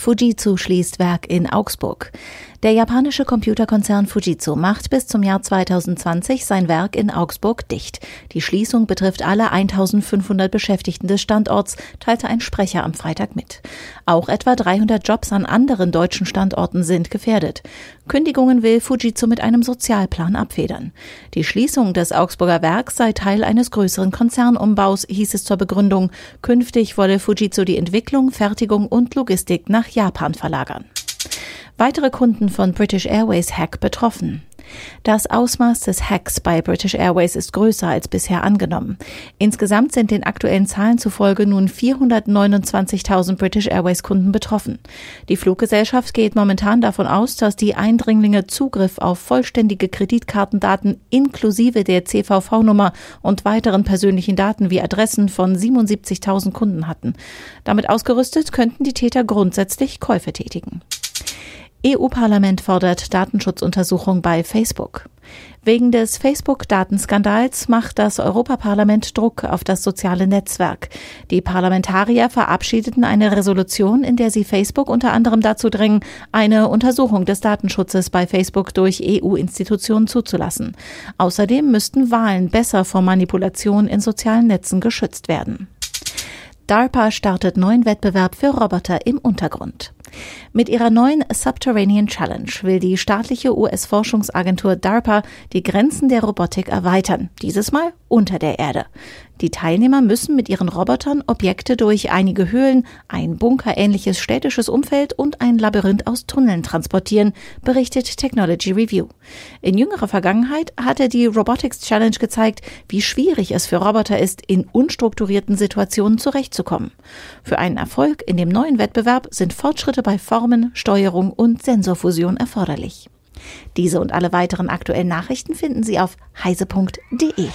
Fujitsu schließt Werk in Augsburg. Der japanische Computerkonzern Fujitsu macht bis zum Jahr 2020 sein Werk in Augsburg dicht. Die Schließung betrifft alle 1500 Beschäftigten des Standorts, teilte ein Sprecher am Freitag mit. Auch etwa 300 Jobs an anderen deutschen Standorten sind gefährdet. Kündigungen will Fujitsu mit einem Sozialplan abfedern. Die Schließung des Augsburger Werks sei Teil eines größeren Konzernumbaus, hieß es zur Begründung. Künftig wolle Fujitsu die Entwicklung, Fertigung und Logistik nach Japan verlagern. Weitere Kunden von British Airways Hack betroffen. Das Ausmaß des Hacks bei British Airways ist größer als bisher angenommen. Insgesamt sind den aktuellen Zahlen zufolge nun 429.000 British Airways Kunden betroffen. Die Fluggesellschaft geht momentan davon aus, dass die Eindringlinge Zugriff auf vollständige Kreditkartendaten inklusive der CVV-Nummer und weiteren persönlichen Daten wie Adressen von 77.000 Kunden hatten. Damit ausgerüstet könnten die Täter grundsätzlich Käufe tätigen. EU-Parlament fordert Datenschutzuntersuchung bei Facebook. Wegen des Facebook-Datenskandals macht das Europaparlament Druck auf das soziale Netzwerk. Die Parlamentarier verabschiedeten eine Resolution, in der sie Facebook unter anderem dazu drängen, eine Untersuchung des Datenschutzes bei Facebook durch EU-Institutionen zuzulassen. Außerdem müssten Wahlen besser vor Manipulation in sozialen Netzen geschützt werden. DARPA startet neuen Wettbewerb für Roboter im Untergrund. Mit ihrer neuen Subterranean Challenge will die staatliche US-Forschungsagentur DARPA die Grenzen der Robotik erweitern, dieses Mal unter der Erde. Die Teilnehmer müssen mit ihren Robotern Objekte durch einige Höhlen, ein bunkerähnliches städtisches Umfeld und ein Labyrinth aus Tunneln transportieren, berichtet Technology Review. In jüngerer Vergangenheit hatte die Robotics Challenge gezeigt, wie schwierig es für Roboter ist, in unstrukturierten Situationen zurechtzukommen. Für einen Erfolg in dem neuen Wettbewerb sind Fortschritte bei Formen, Steuerung und Sensorfusion erforderlich. Diese und alle weiteren aktuellen Nachrichten finden Sie auf heise.de.